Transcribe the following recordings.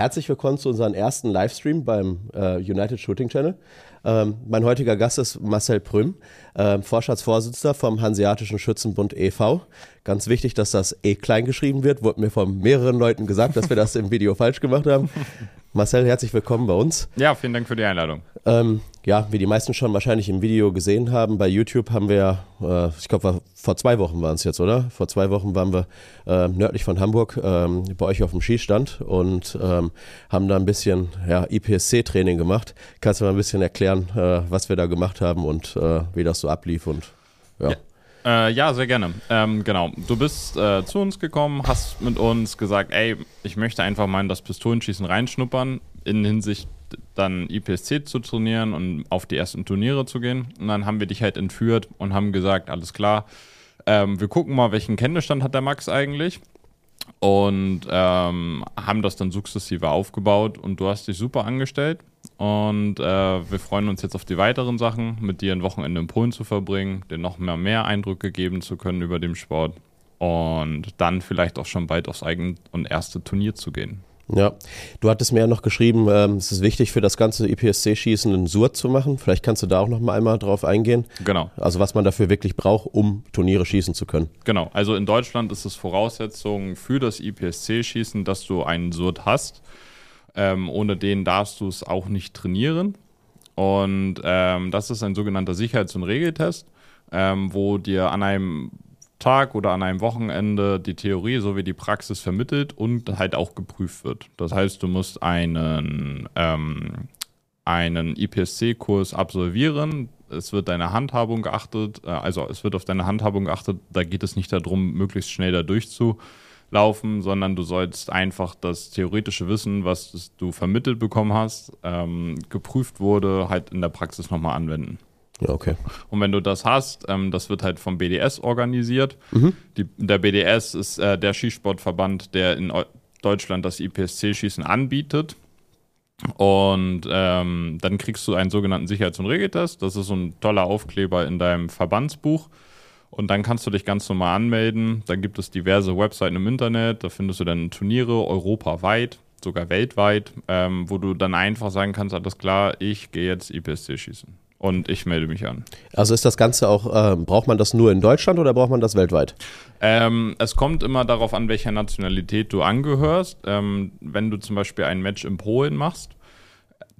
herzlich willkommen zu unserem ersten Livestream beim äh, United Shooting Channel. Ähm, mein heutiger Gast ist Marcel Prüm, äh, Vorstandsvorsitzender vom Hanseatischen Schützenbund e.V. Ganz wichtig, dass das E klein geschrieben wird. Wurde mir von mehreren Leuten gesagt, dass wir das im Video falsch gemacht haben. Marcel, herzlich willkommen bei uns. Ja, vielen Dank für die Einladung. Ähm, ja, wie die meisten schon wahrscheinlich im Video gesehen haben, bei YouTube haben wir, äh, ich glaube, vor zwei Wochen waren es jetzt, oder? Vor zwei Wochen waren wir äh, nördlich von Hamburg ähm, bei euch auf dem Skistand und ähm, haben da ein bisschen ja, IPSC-Training gemacht. Kannst du mal ein bisschen erklären, äh, was wir da gemacht haben und äh, wie das so ablief und ja. ja. Äh, ja, sehr gerne. Ähm, genau. Du bist äh, zu uns gekommen, hast mit uns gesagt, ey, ich möchte einfach mal in das Pistolenschießen reinschnuppern, in Hinsicht dann IPSC zu trainieren und auf die ersten Turniere zu gehen. Und dann haben wir dich halt entführt und haben gesagt, alles klar, ähm, wir gucken mal, welchen Kenntnisstand hat der Max eigentlich. Und ähm, haben das dann sukzessive aufgebaut und du hast dich super angestellt. Und äh, wir freuen uns jetzt auf die weiteren Sachen, mit dir ein Wochenende in Polen zu verbringen, dir noch mehr, mehr Eindrücke geben zu können über den Sport und dann vielleicht auch schon bald aufs eigene und erste Turnier zu gehen. Ja, du hattest mir ja noch geschrieben, ähm, es ist wichtig für das ganze IPSC-Schießen einen Surt zu machen. Vielleicht kannst du da auch noch mal einmal drauf eingehen. Genau. Also was man dafür wirklich braucht, um Turniere schießen zu können. Genau. Also in Deutschland ist es Voraussetzung für das IPSC-Schießen, dass du einen Surt hast. Ähm, ohne den darfst du es auch nicht trainieren. Und ähm, das ist ein sogenannter Sicherheits- und Regeltest, ähm, wo dir an einem Tag oder an einem Wochenende die Theorie sowie die Praxis vermittelt und halt auch geprüft wird. Das heißt, du musst einen, ähm, einen IPSC-Kurs absolvieren. Es wird deine Handhabung geachtet, äh, also es wird auf deine Handhabung geachtet. Da geht es nicht darum, möglichst schnell da durchzu laufen, sondern du sollst einfach das theoretische Wissen, was du vermittelt bekommen hast, ähm, geprüft wurde, halt in der Praxis nochmal anwenden. Ja, okay. Und wenn du das hast, ähm, das wird halt vom BDS organisiert. Mhm. Die, der BDS ist äh, der Skisportverband, der in Deutschland das IPSC-Schießen anbietet. Und ähm, dann kriegst du einen sogenannten Sicherheits- und Regeltest. Das ist so ein toller Aufkleber in deinem Verbandsbuch. Und dann kannst du dich ganz normal anmelden. Da gibt es diverse Webseiten im Internet. Da findest du dann Turniere europaweit, sogar weltweit, ähm, wo du dann einfach sagen kannst, alles klar, ich gehe jetzt IPSC schießen. Und ich melde mich an. Also ist das Ganze auch, äh, braucht man das nur in Deutschland oder braucht man das weltweit? Ähm, es kommt immer darauf an, welcher Nationalität du angehörst. Ähm, wenn du zum Beispiel ein Match in Polen machst,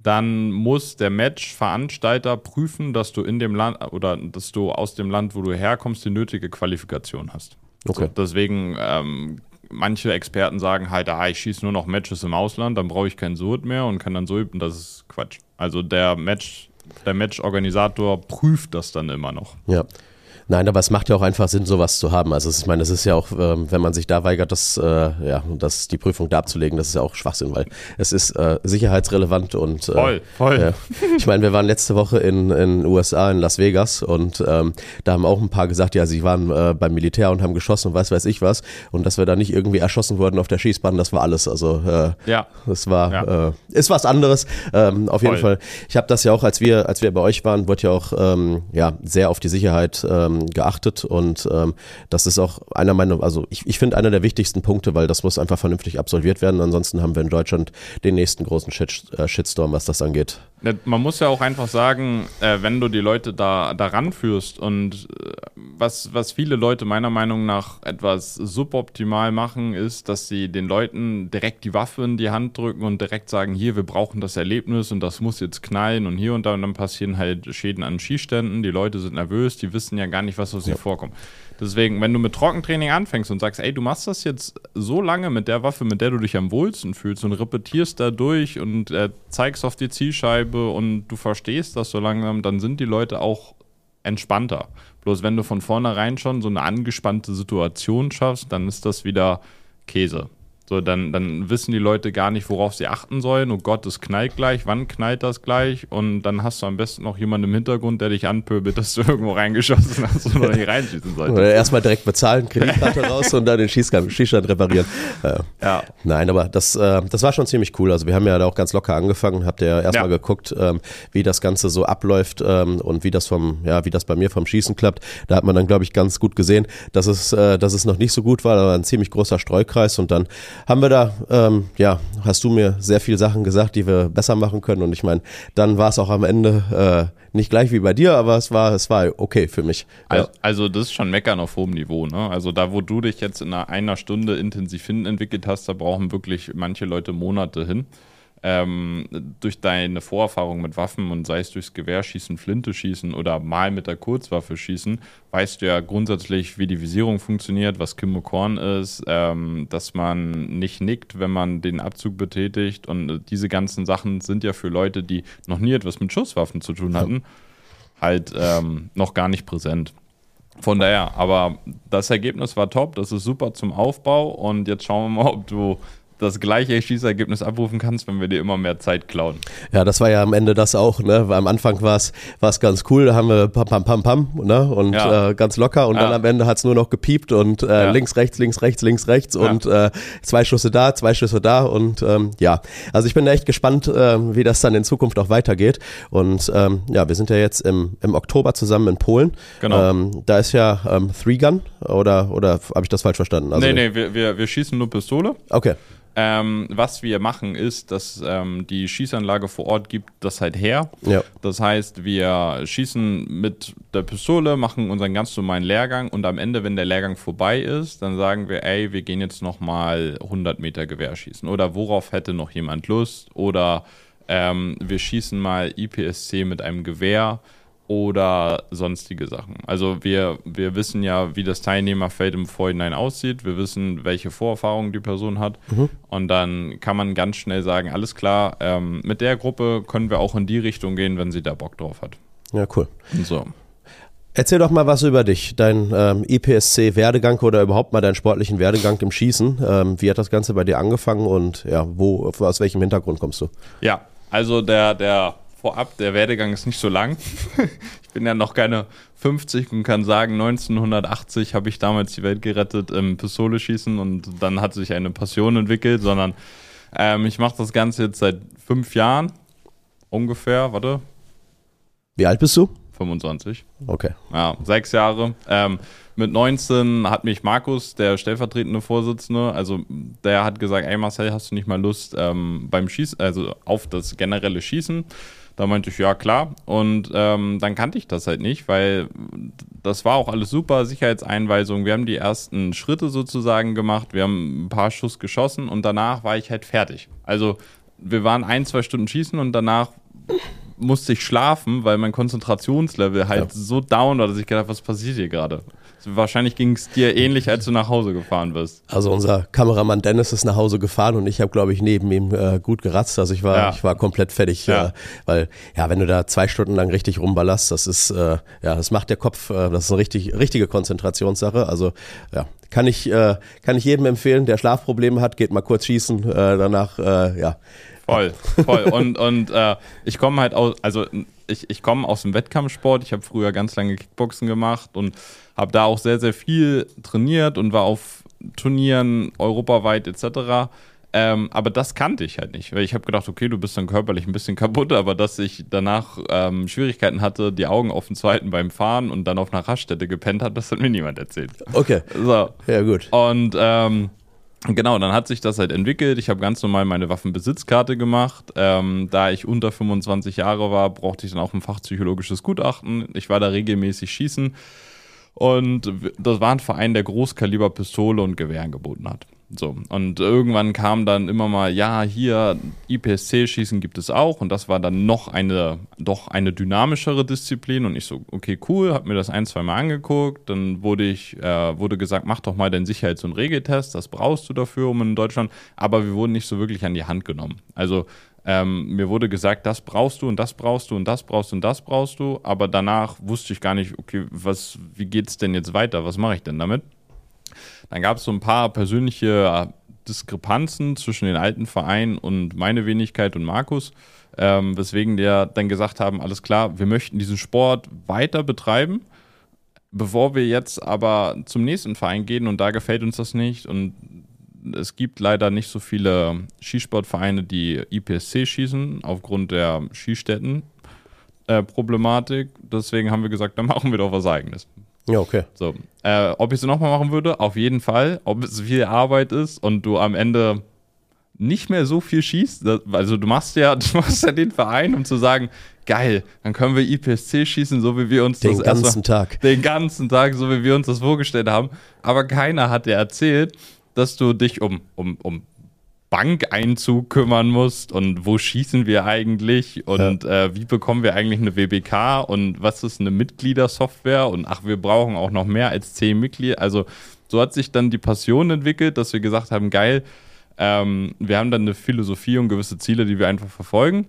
dann muss der Match-Veranstalter prüfen, dass du in dem Land oder dass du aus dem Land, wo du herkommst, die nötige Qualifikation hast. Okay. So, deswegen, ähm, manche Experten sagen halt, ah, ich schieße nur noch Matches im Ausland, dann brauche ich keinen Surt mehr und kann dann so üben. Das ist Quatsch. Also der Match, der Match-Organisator prüft das dann immer noch. Ja. Nein, aber es macht ja auch einfach Sinn, sowas zu haben. Also ich meine, es ist ja auch, ähm, wenn man sich da weigert, das, äh, ja, das, die Prüfung da abzulegen, das ist ja auch Schwachsinn, weil es ist äh, sicherheitsrelevant und äh, voll, voll. Äh, ich meine, wir waren letzte Woche in den USA in Las Vegas und ähm, da haben auch ein paar gesagt, ja, sie waren äh, beim Militär und haben geschossen und weiß weiß ich was und dass wir da nicht irgendwie erschossen wurden auf der Schießbahn, das war alles. Also äh, ja, es war, ja. äh, ist was anderes. Ähm, auf jeden Fall. Ich habe das ja auch, als wir, als wir bei euch waren, wurde ja auch ähm, ja sehr auf die Sicherheit ähm, geachtet und ähm, das ist auch einer meiner, also ich, ich finde einer der wichtigsten Punkte, weil das muss einfach vernünftig absolviert werden. Ansonsten haben wir in Deutschland den nächsten großen Shit, äh, Shitstorm, was das angeht. Man muss ja auch einfach sagen, äh, wenn du die Leute da daran führst und äh, was, was viele Leute meiner Meinung nach etwas suboptimal machen, ist, dass sie den Leuten direkt die Waffe in die Hand drücken und direkt sagen, hier, wir brauchen das Erlebnis und das muss jetzt knallen und hier und da und dann passieren halt Schäden an Skiständen, die Leute sind nervös, die wissen ja gar nicht, was aus ja. ihnen vorkommt. Deswegen, wenn du mit Trockentraining anfängst und sagst, ey, du machst das jetzt so lange mit der Waffe, mit der du dich am wohlsten fühlst und repetierst da durch und äh, zeigst auf die Zielscheibe und du verstehst das so langsam, dann sind die Leute auch entspannter. Bloß wenn du von vornherein schon so eine angespannte Situation schaffst, dann ist das wieder Käse. So, dann, dann wissen die Leute gar nicht, worauf sie achten sollen. Oh Gott, es knallt gleich, wann knallt das gleich? Und dann hast du am besten noch jemanden im Hintergrund, der dich anpöbelt, dass du irgendwo reingeschossen hast oder nicht reinschießen solltest. Oder erstmal direkt bezahlen, Kreditkarte raus und dann den Schießstand, Schießstand reparieren. Äh, Ja. Nein, aber das, äh, das war schon ziemlich cool. Also wir haben ja da auch ganz locker angefangen, habt ihr ja erstmal Ja. geguckt, ähm, wie das Ganze so abläuft ähm, und wie das vom, ja, wie das bei mir vom Schießen klappt. Da hat man dann, glaube ich, ganz gut gesehen, dass es, äh, dass es noch nicht so gut war, aber ein ziemlich großer Streukreis und dann haben wir da, ähm, ja, hast du mir sehr viele Sachen gesagt, die wir besser machen können und ich meine, dann war es auch am Ende äh, nicht gleich wie bei dir, aber es war, es war okay für mich. Also, also das ist schon Meckern auf hohem Niveau. Ne? Also da, wo du dich jetzt in einer, einer Stunde intensiv hin entwickelt hast, da brauchen wirklich manche Leute Monate hin. Ähm, durch deine Vorerfahrung mit Waffen und sei es durchs Gewehr schießen, Flinte schießen oder mal mit der Kurzwaffe schießen, weißt du ja grundsätzlich, wie die Visierung funktioniert, was Kimmo-Korn ist, ähm, dass man nicht nickt, wenn man den Abzug betätigt. Und äh, diese ganzen Sachen sind ja für Leute, die noch nie etwas mit Schusswaffen zu tun hatten, halt ähm, noch gar nicht präsent. Von daher, aber das Ergebnis war top, das ist super zum Aufbau. Und jetzt schauen wir mal, ob du das gleiche Schießergebnis abrufen kannst, wenn wir dir immer mehr Zeit klauen. Ja, das war ja am Ende das auch, ne? Weil am Anfang war es ganz cool, da haben wir pam pam pam pam, ne? Und Ja. äh, ganz locker und Ja. dann am Ende hat's nur noch gepiept und äh, Ja. links, rechts, links, rechts, links, rechts und äh, zwei Schüsse da, zwei Schüsse da und ähm, ja, also ich bin echt gespannt, ähm, wie das dann in Zukunft auch weitergeht. Und ähm, ja, wir sind ja jetzt im, im Oktober zusammen in Polen. Genau. Ähm, da ist ja ähm, Three Gun oder oder habe ich das falsch verstanden? Also, nee, nee, wir, wir, wir schießen nur Pistole. Okay. Ähm, was wir machen ist, dass ähm, die Schießanlage vor Ort gibt das halt her. Ja. Das heißt, wir schießen mit der Pistole, machen unseren ganz normalen Lehrgang und am Ende, wenn der Lehrgang vorbei ist, dann sagen wir, ey, wir gehen jetzt nochmal 100 Meter Gewehr schießen. Oder worauf hätte noch jemand Lust? Oder ähm, wir schießen mal IPSC mit einem Gewehr oder sonstige Sachen. Also wir, wir wissen ja, wie das Teilnehmerfeld im Vorhinein aussieht. Wir wissen, welche Vorerfahrungen die Person hat. Und dann kann man ganz schnell sagen, alles klar, ähm, mit der Gruppe können wir auch in die Richtung gehen, wenn sie da Bock drauf hat. Ja, cool. So. Erzähl doch mal was über dich, dein ähm, IPSC-Werdegang oder überhaupt mal deinen sportlichen Werdegang im Schießen. Ähm, wie hat das Ganze bei dir angefangen und ja, wo, aus welchem Hintergrund kommst du? Ja, also der, der vorab, der Werdegang ist nicht so lang. ich bin ja noch keine 50 und kann sagen, 1980 habe ich damals die Welt gerettet im Pistole schießen und dann hat sich eine Passion entwickelt, sondern ähm, ich mache das Ganze jetzt seit fünf Jahren ungefähr, warte, Wie alt bist du? 25. Okay. Ja, sechs Jahre. Ähm, mit 19 hat mich Markus, der stellvertretende Vorsitzende, also der hat gesagt, ey Marcel, hast du nicht mal Lust ähm, beim Schießen, also auf das generelle Schießen? Da meinte ich, ja klar. Und ähm, dann kannte ich das halt nicht, weil das war auch alles super, Sicherheitseinweisung. Wir haben die ersten Schritte sozusagen gemacht, wir haben ein paar Schuss geschossen und danach war ich halt fertig. Also wir waren ein, zwei Stunden schießen und danach musste ich schlafen, weil mein Konzentrationslevel halt Ja. so down war, dass ich gedacht, was passiert hier gerade? Wahrscheinlich ging es dir ähnlich, als du nach Hause gefahren bist. Also unser Kameramann Dennis ist nach Hause gefahren und ich habe, glaube ich, neben ihm äh, gut geratzt. Also ich war, Ja. ich war komplett fertig, Ja. äh, weil ja, wenn du da zwei Stunden lang richtig rumballerst, das ist äh, ja, das macht der Kopf, äh, das ist eine richtig, richtige Konzentrationssache. Also ja, kann ich, äh, kann ich jedem empfehlen, der Schlafprobleme hat, geht mal kurz schießen, äh, danach ja. Voll, voll. Und, und äh, ich komme halt aus, also ich, ich komme aus dem Wettkampfsport. Ich habe früher ganz lange Kickboxen gemacht und habe da auch sehr, sehr viel trainiert und war auf Turnieren europaweit etc. Ähm, aber das kannte ich halt nicht, weil ich habe gedacht, okay, du bist dann körperlich ein bisschen kaputt, aber dass ich danach ähm, Schwierigkeiten hatte, die Augen offen zu halten beim Fahren und dann auf einer Raststätte gepennt hat, das hat mir niemand erzählt. Okay, So, ja gut. und ähm, genau, dann hat sich das halt entwickelt. Ich habe ganz normal meine Waffenbesitzkarte gemacht. Ähm, da ich unter 25 Jahre war, brauchte ich dann auch ein fachpsychologisches Gutachten. Ich war da regelmäßig schießen. Und das war ein Verein, der Großkaliber Pistole und Gewehr angeboten hat. So, und irgendwann kam dann immer mal, ja, hier IPSC-Schießen gibt es auch. Und das war dann noch eine, doch eine dynamischere Disziplin. Und ich so, okay, cool, hab mir das ein, zwei Mal angeguckt. Dann wurde ich, äh, wurde gesagt, mach doch mal den Sicherheits- und Regeltest, das brauchst du dafür, um in Deutschland. Aber wir wurden nicht so wirklich an die Hand genommen. Also ähm, mir wurde gesagt, das brauchst du und das brauchst du und das brauchst du und das brauchst du. Aber danach wusste ich gar nicht, okay, was, wie geht's denn jetzt weiter? Was mache ich denn damit? Dann gab es so ein paar persönliche Diskrepanzen zwischen den alten Vereinen und meine Wenigkeit und Markus, ähm, weswegen wir dann gesagt haben, alles klar, wir möchten diesen Sport weiter betreiben, bevor wir jetzt aber zum nächsten Verein gehen und da gefällt uns das nicht und es gibt leider nicht so viele Skisportvereine, die IPSC schießen, aufgrund der Skistätten-Problematik. Äh, Deswegen haben wir gesagt, dann machen wir doch was Eigenes. Ja, okay. So, äh, ob ich es nochmal machen würde? Auf jeden Fall. Ob es viel Arbeit ist und du am Ende nicht mehr so viel schießt. Also du machst ja, du machst ja den Verein, um zu sagen, geil, dann können wir IPSC schießen, so wie wir uns den das ganzen Tag. Den ganzen Tag, so wie wir uns das vorgestellt haben. Aber keiner hat dir erzählt, dass du dich um, um, um Bankeinzug kümmern musst und wo schießen wir eigentlich und ja. äh, wie bekommen wir eigentlich eine WBK und was ist eine Mitgliedersoftware und ach, wir brauchen auch noch mehr als zehn Mitglieder. Also so hat sich dann die Passion entwickelt, dass wir gesagt haben, geil, ähm, wir haben dann eine Philosophie und gewisse Ziele, die wir einfach verfolgen.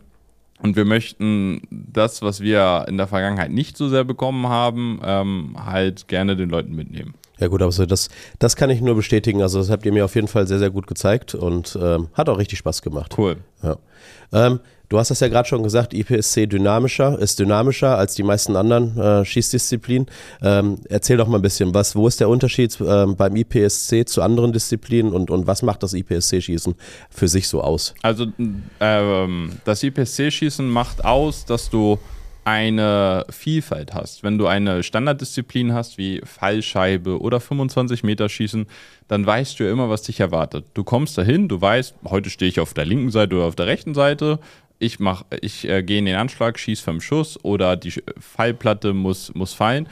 Und wir möchten das, was wir in der Vergangenheit nicht so sehr bekommen haben, ähm, halt gerne den Leuten mitnehmen. Ja gut, aber so das, das kann ich nur bestätigen. Also das habt ihr mir auf jeden Fall sehr, sehr gut gezeigt und ähm, hat auch richtig Spaß gemacht. Cool. Ja. Ähm, du hast das ja gerade schon gesagt, IPSC dynamischer, ist dynamischer als die meisten anderen äh, Schießdisziplinen. Ähm, erzähl doch mal ein bisschen, was, wo ist der Unterschied ähm, beim IPSC zu anderen Disziplinen und, und was macht das IPSC-Schießen für sich so aus? Also ähm, das IPSC-Schießen macht aus, dass du eine Vielfalt hast. Wenn du eine Standarddisziplin hast wie Fallscheibe oder 25 Meter Schießen, dann weißt du ja immer, was dich erwartet. Du kommst dahin, du weißt, heute stehe ich auf der linken Seite oder auf der rechten Seite. Ich, mach, ich äh, gehe in den Anschlag, schieße fünf Schuss oder die Fallplatte muss, muss fallen.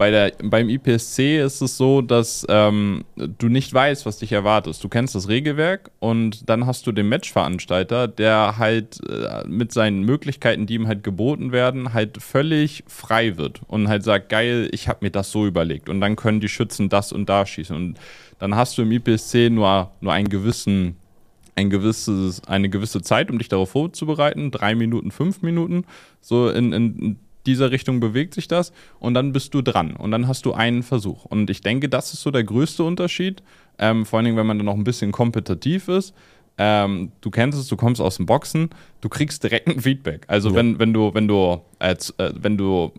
Bei der, beim IPSC ist es so, dass ähm, du nicht weißt, was dich erwartet. Du kennst das Regelwerk und dann hast du den Matchveranstalter, der halt äh, mit seinen Möglichkeiten, die ihm halt geboten werden, halt völlig frei wird und halt sagt, geil, ich habe mir das so überlegt. Und dann können die Schützen das und da schießen. Und dann hast du im IPSC nur, nur einen gewissen ein gewisses, eine gewisse Zeit, um dich darauf vorzubereiten, drei Minuten, fünf Minuten, so in, in dieser Richtung bewegt sich das und dann bist du dran und dann hast du einen Versuch. Und ich denke, das ist so der größte Unterschied, ähm, vor allen Dingen, wenn man dann noch ein bisschen kompetitiv ist. Ähm, du kennst es, du kommst aus dem Boxen, du kriegst direkt ein Feedback. Also ja. wenn, wenn du, wenn du, äh, wenn du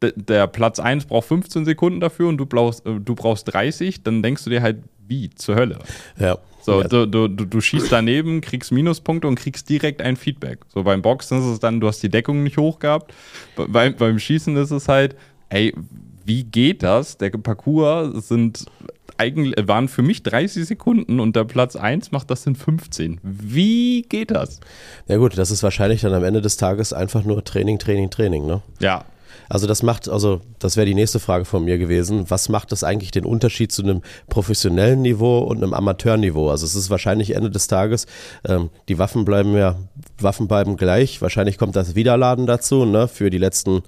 der Platz 1 braucht 15 Sekunden dafür und du brauchst, äh, du brauchst 30, dann denkst du dir halt, wie zur Hölle. Ja. So, ja. du, du, du schießt daneben, kriegst Minuspunkte und kriegst direkt ein Feedback. So beim Boxen ist es dann, du hast die Deckung nicht hoch gehabt. Bei, beim Schießen ist es halt, ey, wie geht das? Der Parcours sind eigentlich, waren für mich 30 Sekunden und der Platz 1 macht das in 15. Wie geht das? Ja gut, das ist wahrscheinlich dann am Ende des Tages einfach nur Training, Training, Training, ne? Ja, also das macht, also das wäre die nächste Frage von mir gewesen. Was macht das eigentlich den Unterschied zu einem professionellen Niveau und einem Amateurniveau? Also es ist wahrscheinlich Ende des Tages, ähm, die Waffen bleiben ja, Waffen bleiben gleich. Wahrscheinlich kommt das Wiederladen dazu, ne, für die letzten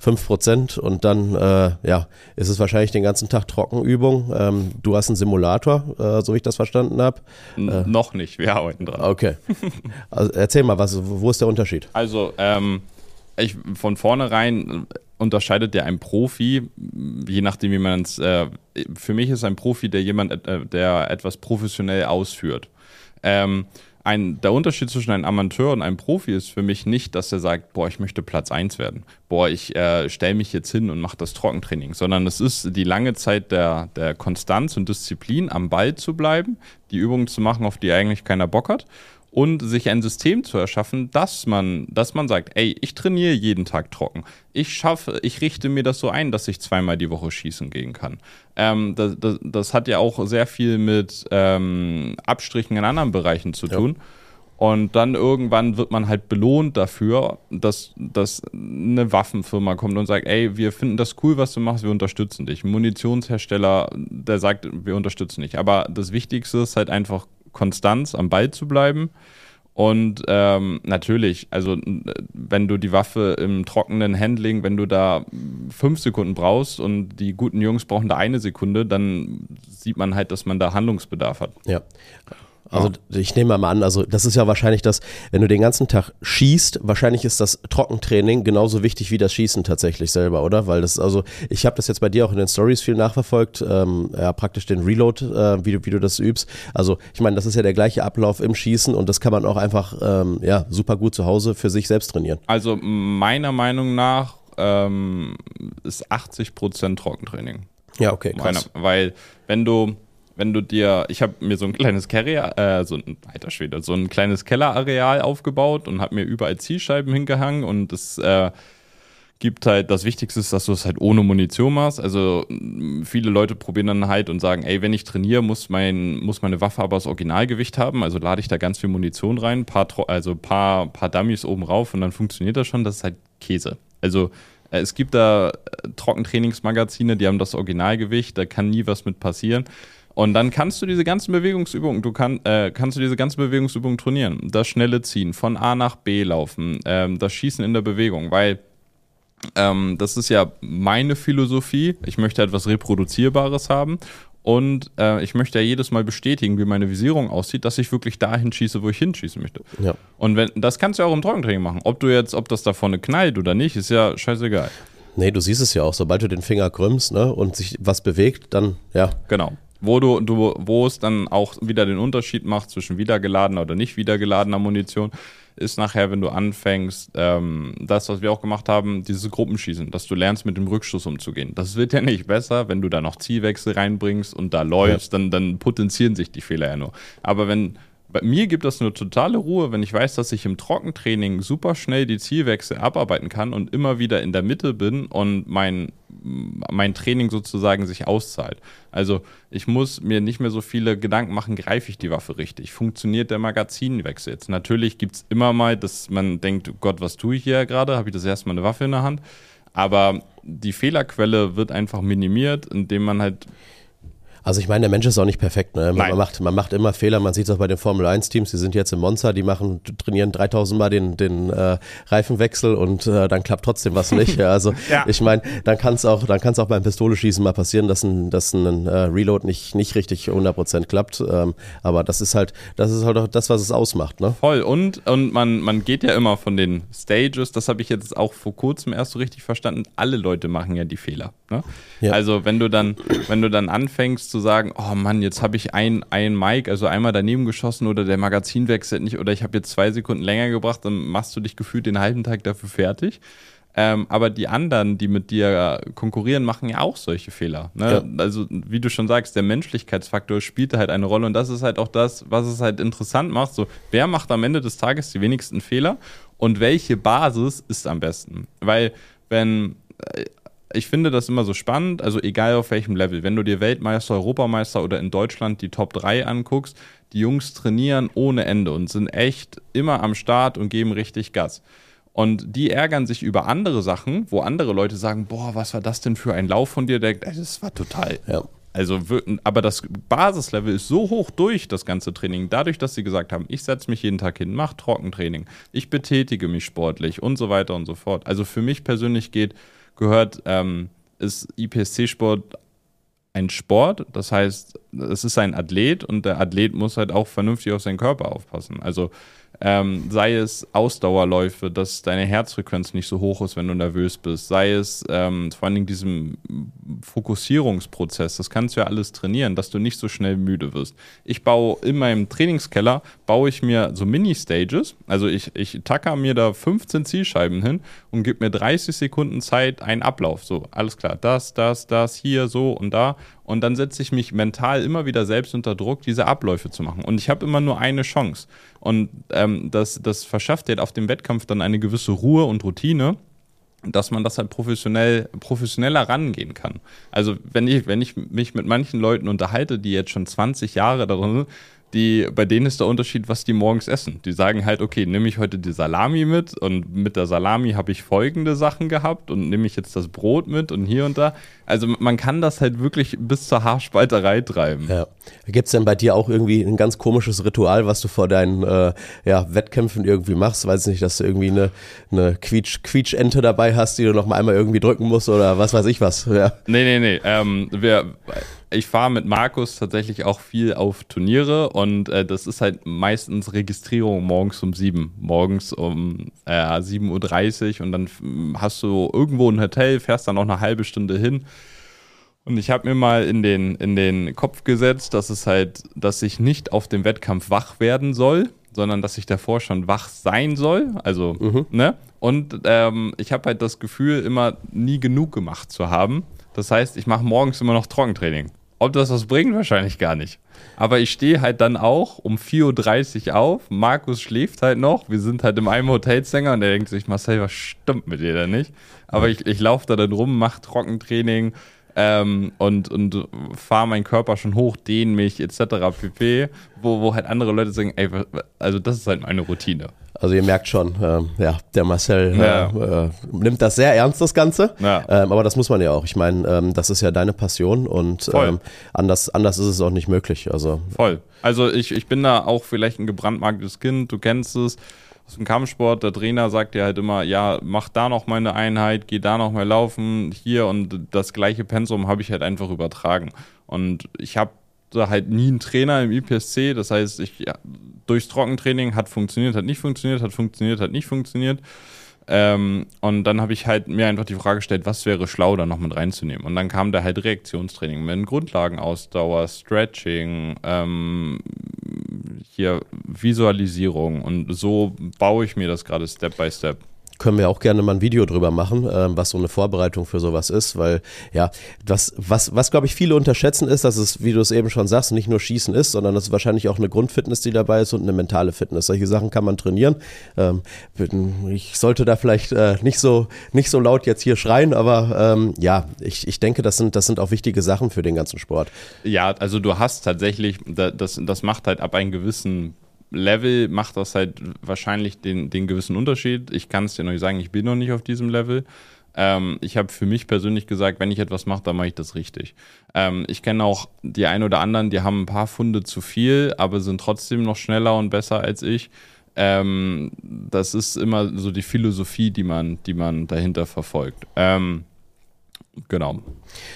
5% und dann äh, ja, ist es wahrscheinlich den ganzen Tag Trockenübung. Ähm, du hast einen Simulator, äh, so wie ich das verstanden habe. Äh, noch nicht, wir arbeiten dran. Okay. Also erzähl mal, was, wo ist der Unterschied? Also, ähm, ich, von vornherein unterscheidet der ein Profi, je nachdem, wie man es. Äh, für mich ist ein Profi, der jemand, äh, der etwas professionell ausführt. Ähm, ein, der Unterschied zwischen einem Amateur und einem Profi ist für mich nicht, dass er sagt, boah, ich möchte Platz 1 werden. Boah, ich äh, stelle mich jetzt hin und mache das Trockentraining. Sondern es ist die lange Zeit der, der Konstanz und Disziplin, am Ball zu bleiben, die Übungen zu machen, auf die eigentlich keiner Bock hat und sich ein System zu erschaffen, dass man, dass man sagt, ey, ich trainiere jeden Tag trocken. Ich schaffe, ich richte mir das so ein, dass ich zweimal die Woche schießen gehen kann. Ähm, das, das, das, hat ja auch sehr viel mit ähm, Abstrichen in anderen Bereichen zu tun. Ja. Und dann irgendwann wird man halt belohnt dafür, dass, dass eine Waffenfirma kommt und sagt, ey, wir finden das cool, was du machst, wir unterstützen dich. Ein Munitionshersteller, der sagt, wir unterstützen dich. Aber das Wichtigste ist halt einfach Konstanz am Ball zu bleiben. Und ähm, natürlich, also wenn du die Waffe im trockenen Handling, wenn du da fünf Sekunden brauchst und die guten Jungs brauchen da eine Sekunde, dann sieht man halt, dass man da Handlungsbedarf hat. Ja. Also ich nehme mal an, also das ist ja wahrscheinlich das, wenn du den ganzen Tag schießt, wahrscheinlich ist das Trockentraining genauso wichtig wie das Schießen tatsächlich selber, oder? Weil das also, ich habe das jetzt bei dir auch in den Stories viel nachverfolgt, ähm, ja praktisch den Reload, äh, wie, du, wie du das übst. Also ich meine, das ist ja der gleiche Ablauf im Schießen und das kann man auch einfach ähm, ja super gut zu Hause für sich selbst trainieren. Also meiner Meinung nach ähm, ist 80 Prozent Trockentraining. Ja, okay, krass. Meiner, weil wenn du wenn du dir, ich habe mir so ein kleines Carrier, äh, so ein weiter Schwede, so ein kleines Kellerareal aufgebaut und habe mir überall Zielscheiben hingehangen und es äh, gibt halt, das Wichtigste ist, dass du es halt ohne Munition machst. Also viele Leute probieren dann halt und sagen, ey, wenn ich trainiere, muss, mein, muss meine Waffe aber das Originalgewicht haben. Also lade ich da ganz viel Munition rein, paar, also paar, paar Dummies oben rauf und dann funktioniert das schon. Das ist halt Käse. Also äh, es gibt da äh, Trockentrainingsmagazine, die haben das Originalgewicht, da kann nie was mit passieren. Und dann kannst du diese ganzen Bewegungsübungen, du kann, äh, kannst du diese ganzen Bewegungsübungen trainieren. Das schnelle Ziehen, von A nach B laufen, ähm, das Schießen in der Bewegung, weil ähm, das ist ja meine Philosophie. Ich möchte etwas Reproduzierbares haben. Und äh, ich möchte ja jedes Mal bestätigen, wie meine Visierung aussieht, dass ich wirklich dahin schieße, wo ich hinschießen möchte. Ja. Und wenn, das kannst du ja auch im Trockentraining machen. Ob du jetzt, ob das da vorne knallt oder nicht, ist ja scheißegal. Nee, du siehst es ja auch, sobald du den Finger krümmst ne, und sich was bewegt, dann ja. Genau wo du, du, wo es dann auch wieder den Unterschied macht zwischen wiedergeladener oder nicht wiedergeladener Munition, ist nachher, wenn du anfängst, ähm, das, was wir auch gemacht haben, dieses Gruppenschießen, dass du lernst, mit dem Rückstoß umzugehen. Das wird ja nicht besser, wenn du da noch Zielwechsel reinbringst und da läufst, ja. dann, dann potenzieren sich die Fehler ja nur. Aber wenn bei mir gibt das eine totale Ruhe, wenn ich weiß, dass ich im Trockentraining super schnell die Zielwechsel abarbeiten kann und immer wieder in der Mitte bin und mein, mein Training sozusagen sich auszahlt. Also ich muss mir nicht mehr so viele Gedanken machen, greife ich die Waffe richtig? Funktioniert der Magazinwechsel jetzt? Natürlich gibt es immer mal, dass man denkt, oh Gott, was tue ich hier gerade? Habe ich das erste Mal eine Waffe in der Hand? Aber die Fehlerquelle wird einfach minimiert, indem man halt also ich meine, der Mensch ist auch nicht perfekt. Ne? Man, macht, man macht immer Fehler. Man sieht es auch bei den Formel-1-Teams. Die sind jetzt im Monza, die machen, trainieren 3000 Mal den, den äh, Reifenwechsel und äh, dann klappt trotzdem was nicht. Ja, also ja. ich meine, dann kann es auch, auch beim Pistoleschießen mal passieren, dass ein, dass ein äh, Reload nicht, nicht richtig 100% klappt. Ähm, aber das ist halt, das ist halt auch das, was es ausmacht. Ne? Voll. Und, und man, man geht ja immer von den Stages, das habe ich jetzt auch vor kurzem erst so richtig verstanden. Alle Leute machen ja die Fehler. Ne? Ja. Also wenn du dann, wenn du dann anfängst zu sagen, oh Mann, jetzt habe ich ein, ein Mic, also einmal daneben geschossen oder der Magazin wechselt nicht oder ich habe jetzt zwei Sekunden länger gebracht, dann machst du dich gefühlt den halben Tag dafür fertig. Ähm, aber die anderen, die mit dir konkurrieren, machen ja auch solche Fehler. Ne? Ja. Also, wie du schon sagst, der Menschlichkeitsfaktor spielt halt eine Rolle und das ist halt auch das, was es halt interessant macht. So, wer macht am Ende des Tages die wenigsten Fehler und welche Basis ist am besten? Weil, wenn äh, ich finde das immer so spannend, also egal auf welchem Level, wenn du dir Weltmeister, Europameister oder in Deutschland die Top 3 anguckst, die Jungs trainieren ohne Ende und sind echt immer am Start und geben richtig Gas. Und die ärgern sich über andere Sachen, wo andere Leute sagen, boah, was war das denn für ein Lauf von dir? Denkt, das war total. Ja. Also, aber das Basislevel ist so hoch durch das ganze Training, dadurch, dass sie gesagt haben, ich setze mich jeden Tag hin, mache Trockentraining, ich betätige mich sportlich und so weiter und so fort. Also für mich persönlich geht gehört, ähm, ist IPSC-Sport ein Sport. Das heißt, es ist ein Athlet und der Athlet muss halt auch vernünftig auf seinen Körper aufpassen. Also ähm, sei es Ausdauerläufe, dass deine Herzfrequenz nicht so hoch ist, wenn du nervös bist, sei es ähm, vor allen Dingen diesem Fokussierungsprozess, das kannst du ja alles trainieren, dass du nicht so schnell müde wirst. Ich baue in meinem Trainingskeller, baue ich mir so Mini-Stages, also ich, ich tacker mir da 15 Zielscheiben hin und gebe mir 30 Sekunden Zeit, einen Ablauf, so, alles klar, das, das, das, hier, so und da und dann setze ich mich mental immer wieder selbst unter Druck, diese Abläufe zu machen. Und ich habe immer nur eine Chance. Und ähm, das, das verschafft dir auf dem Wettkampf dann eine gewisse Ruhe und Routine dass man das halt professionell, professioneller rangehen kann. Also wenn ich, wenn ich mich mit manchen Leuten unterhalte, die jetzt schon 20 Jahre darin sind, die, bei denen ist der Unterschied, was die morgens essen. Die sagen halt, okay, nehme ich heute die Salami mit und mit der Salami habe ich folgende Sachen gehabt und nehme ich jetzt das Brot mit und hier und da. Also man kann das halt wirklich bis zur Haarspalterei treiben. Ja. Gibt es denn bei dir auch irgendwie ein ganz komisches Ritual, was du vor deinen äh, ja, Wettkämpfen irgendwie machst? Weiß nicht, dass du irgendwie eine, eine Quietsch, Quietschente dabei hast, die du noch mal einmal irgendwie drücken musst oder was weiß ich was. Ja. Nee, nee, nee. Ähm, wir ich fahre mit Markus tatsächlich auch viel auf Turniere und äh, das ist halt meistens Registrierung morgens um sieben. Morgens um äh, 7.30 Uhr und dann hast du irgendwo ein Hotel, fährst dann noch eine halbe Stunde hin. Und ich habe mir mal in den, in den Kopf gesetzt, dass es halt, dass ich nicht auf dem Wettkampf wach werden soll, sondern dass ich davor schon wach sein soll. Also, mhm. ne? Und ähm, ich habe halt das Gefühl, immer nie genug gemacht zu haben. Das heißt, ich mache morgens immer noch Trockentraining. Ob das was bringt, wahrscheinlich gar nicht. Aber ich stehe halt dann auch um 4.30 Uhr auf. Markus schläft halt noch. Wir sind halt in einem Hotelsänger und der denkt sich, Marcel, was stimmt mit dir denn nicht? Aber ich, ich laufe da dann rum, mache Trockentraining ähm, und, und fahre meinen Körper schon hoch, dehne mich etc. pp. Wo, wo halt andere Leute sagen, ey, also das ist halt meine Routine. Also ihr merkt schon, äh, ja, der Marcel ja. Äh, äh, nimmt das sehr ernst, das Ganze. Ja. Ähm, aber das muss man ja auch. Ich meine, ähm, das ist ja deine Passion und ähm, anders, anders ist es auch nicht möglich. Also. Voll. Also ich, ich bin da auch vielleicht ein gebrandmarktes Kind, du kennst es aus dem Kampfsport, der Trainer sagt ja halt immer, ja, mach da noch mal eine Einheit, geh da noch mal laufen, hier und das gleiche Pensum habe ich halt einfach übertragen. Und ich habe da halt nie einen Trainer im IPSC. Das heißt, ich ja, durchs Trockentraining hat funktioniert, hat nicht funktioniert, hat funktioniert, hat nicht funktioniert. Ähm, und dann habe ich halt mir einfach die Frage gestellt, was wäre schlau, da noch mit reinzunehmen. Und dann kam da halt Reaktionstraining mit Grundlagenausdauer, Stretching, ähm, hier Visualisierung. Und so baue ich mir das gerade Step by Step können wir auch gerne mal ein Video drüber machen, äh, was so eine Vorbereitung für sowas ist, weil ja, was, was, was glaube ich viele unterschätzen ist, dass es, wie du es eben schon sagst, nicht nur Schießen ist, sondern dass es wahrscheinlich auch eine Grundfitness, die dabei ist und eine mentale Fitness. Solche Sachen kann man trainieren. Ähm, ich sollte da vielleicht äh, nicht, so, nicht so laut jetzt hier schreien, aber ähm, ja, ich, ich denke, das sind, das sind auch wichtige Sachen für den ganzen Sport. Ja, also du hast tatsächlich, das, das macht halt ab einem gewissen Level macht das halt wahrscheinlich den, den gewissen Unterschied. Ich kann es dir noch nicht sagen, ich bin noch nicht auf diesem Level. Ähm, ich habe für mich persönlich gesagt, wenn ich etwas mache, dann mache ich das richtig. Ähm, ich kenne auch die ein oder anderen, die haben ein paar Funde zu viel, aber sind trotzdem noch schneller und besser als ich. Ähm, das ist immer so die Philosophie, die man, die man dahinter verfolgt. Ähm, genau.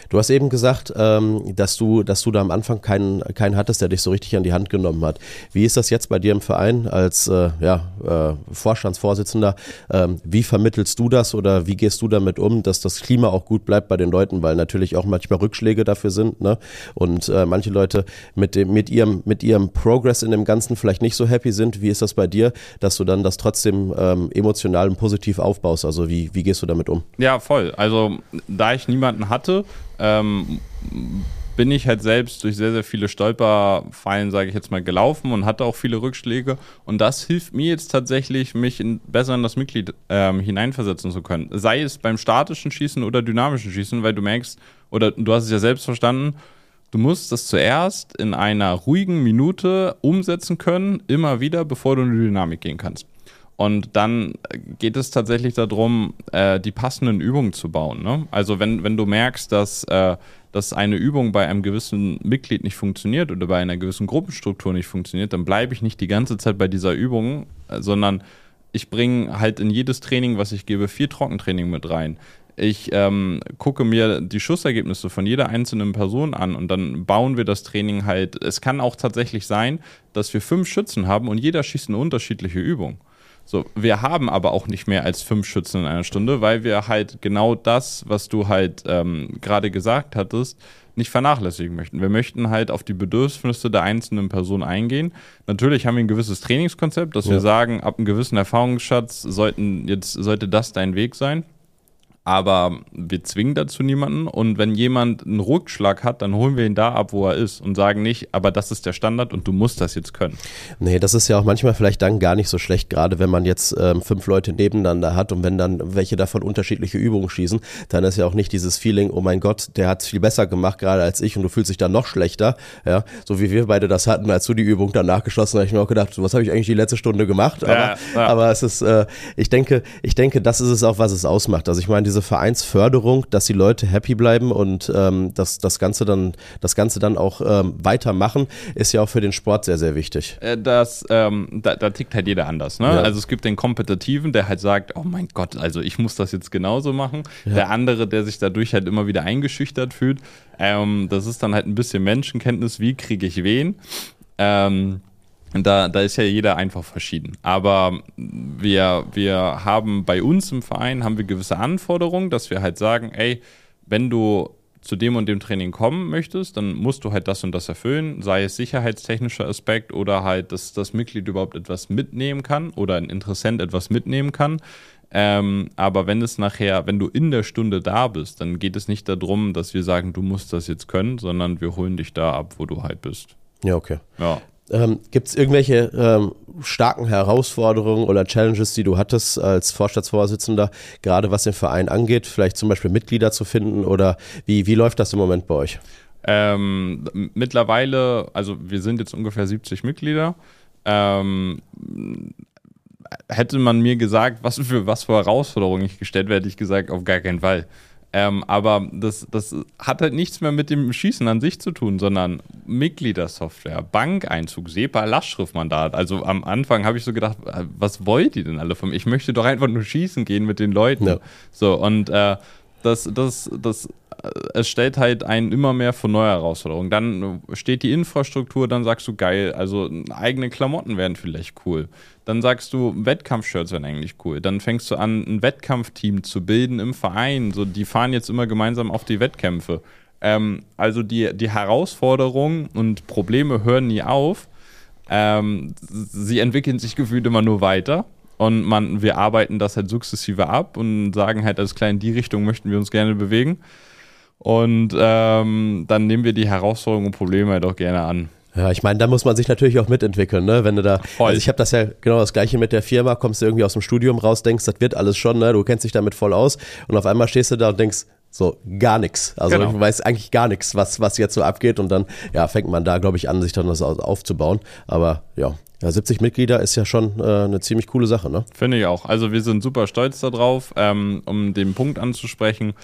Du hast eben gesagt, ähm, dass, du, dass du da am Anfang keinen, keinen hattest, der dich so richtig an die Hand genommen hat. Wie ist das jetzt bei dir im Verein als äh, ja, äh, Vorstandsvorsitzender? Ähm, wie vermittelst du das oder wie gehst du damit um, dass das Klima auch gut bleibt bei den Leuten, weil natürlich auch manchmal Rückschläge dafür sind ne? und äh, manche Leute mit, dem, mit, ihrem, mit ihrem Progress in dem Ganzen vielleicht nicht so happy sind. Wie ist das bei dir, dass du dann das trotzdem ähm, emotional und positiv aufbaust? Also wie, wie gehst du damit um? Ja, voll. Also da ich niemanden hatte, ähm, bin ich halt selbst durch sehr, sehr viele Stolperfallen, sage ich jetzt mal, gelaufen und hatte auch viele Rückschläge. Und das hilft mir jetzt tatsächlich, mich in, besser in das Mitglied ähm, hineinversetzen zu können. Sei es beim statischen Schießen oder dynamischen Schießen, weil du merkst, oder du hast es ja selbst verstanden, du musst das zuerst in einer ruhigen Minute umsetzen können, immer wieder, bevor du in die Dynamik gehen kannst. Und dann geht es tatsächlich darum, äh, die passenden Übungen zu bauen. Ne? Also wenn, wenn du merkst, dass, äh, dass eine Übung bei einem gewissen Mitglied nicht funktioniert oder bei einer gewissen Gruppenstruktur nicht funktioniert, dann bleibe ich nicht die ganze Zeit bei dieser Übung, äh, sondern ich bringe halt in jedes Training, was ich gebe, vier Trockentraining mit rein. Ich ähm, gucke mir die Schussergebnisse von jeder einzelnen Person an und dann bauen wir das Training halt. Es kann auch tatsächlich sein, dass wir fünf Schützen haben und jeder schießt eine unterschiedliche Übung. So, wir haben aber auch nicht mehr als fünf Schützen in einer Stunde, weil wir halt genau das, was du halt ähm, gerade gesagt hattest, nicht vernachlässigen möchten. Wir möchten halt auf die Bedürfnisse der einzelnen Person eingehen. Natürlich haben wir ein gewisses Trainingskonzept, dass ja. wir sagen, ab einem gewissen Erfahrungsschatz sollten jetzt, sollte das dein Weg sein aber wir zwingen dazu niemanden. Und wenn jemand einen Rückschlag hat, dann holen wir ihn da ab, wo er ist und sagen nicht, aber das ist der Standard und du musst das jetzt können. Nee, das ist ja auch manchmal vielleicht dann gar nicht so schlecht, gerade wenn man jetzt ähm, fünf Leute nebeneinander hat und wenn dann welche davon unterschiedliche Übungen schießen, dann ist ja auch nicht dieses Feeling, oh mein Gott, der hat es viel besser gemacht gerade als ich und du fühlst dich dann noch schlechter. Ja, so wie wir beide das hatten, als du die Übung danach geschossen hast, habe ich mir auch gedacht, was habe ich eigentlich die letzte Stunde gemacht? Aber, ja, ja. aber es ist, äh, ich denke, ich denke, das ist es auch, was es ausmacht. Also ich meine, diese Vereinsförderung, dass die Leute happy bleiben und ähm, dass das Ganze dann, das Ganze dann auch ähm, weitermachen, ist ja auch für den Sport sehr, sehr wichtig. Äh, das, ähm, da, da, tickt halt jeder anders. Ne? Ja. Also es gibt den Kompetitiven, der halt sagt, oh mein Gott, also ich muss das jetzt genauso machen. Ja. Der andere, der sich dadurch halt immer wieder eingeschüchtert fühlt. Ähm, das ist dann halt ein bisschen Menschenkenntnis, wie kriege ich wen. Ähm, da, da ist ja jeder einfach verschieden. Aber wir, wir haben bei uns im Verein haben wir gewisse Anforderungen, dass wir halt sagen, ey, wenn du zu dem und dem Training kommen möchtest, dann musst du halt das und das erfüllen, sei es sicherheitstechnischer Aspekt oder halt, dass das Mitglied überhaupt etwas mitnehmen kann oder ein Interessent etwas mitnehmen kann. Ähm, aber wenn es nachher, wenn du in der Stunde da bist, dann geht es nicht darum, dass wir sagen, du musst das jetzt können, sondern wir holen dich da ab, wo du halt bist. Ja, okay. Ja. Ähm, Gibt es irgendwelche ähm, starken Herausforderungen oder Challenges, die du hattest als Vorstandsvorsitzender, gerade was den Verein angeht, vielleicht zum Beispiel Mitglieder zu finden oder wie, wie läuft das im Moment bei euch? Ähm, mittlerweile, also wir sind jetzt ungefähr 70 Mitglieder. Ähm, hätte man mir gesagt, was für was für Herausforderungen ich gestellt werde, hätte ich gesagt, auf gar keinen Fall. Ähm, aber das, das hat halt nichts mehr mit dem Schießen an sich zu tun, sondern Mitgliedersoftware, Bankeinzug, SEPA, Lastschriftmandat. Also am Anfang habe ich so gedacht, äh, was wollt ihr denn alle von mir? Ich möchte doch einfach nur schießen gehen mit den Leuten. Ja. So, und äh, das, das, das es stellt halt einen immer mehr vor neue Herausforderungen. Dann steht die Infrastruktur, dann sagst du geil, also eigene Klamotten wären vielleicht cool. Dann sagst du, Wettkampfshirts wären eigentlich cool. Dann fängst du an, ein Wettkampfteam zu bilden im Verein. So, die fahren jetzt immer gemeinsam auf die Wettkämpfe. Ähm, also die, die Herausforderungen und Probleme hören nie auf. Ähm, sie entwickeln sich gefühlt immer nur weiter. Und man, wir arbeiten das halt sukzessive ab und sagen halt, als klar, in die Richtung möchten wir uns gerne bewegen. Und ähm, dann nehmen wir die Herausforderungen und Probleme halt auch gerne an. Ja, ich meine, da muss man sich natürlich auch mitentwickeln, ne? Wenn du da, Voll. also ich habe das ja genau das gleiche mit der Firma, kommst du irgendwie aus dem Studium raus, denkst, das wird alles schon, ne? Du kennst dich damit voll aus und auf einmal stehst du da und denkst, so gar nichts. Also genau. ich weiß eigentlich gar nichts, was, was jetzt so abgeht und dann ja, fängt man da, glaube ich, an, sich dann das aufzubauen. Aber ja, ja, 70 Mitglieder ist ja schon äh, eine ziemlich coole Sache, ne? Finde ich auch. Also wir sind super stolz darauf, ähm, um den Punkt anzusprechen.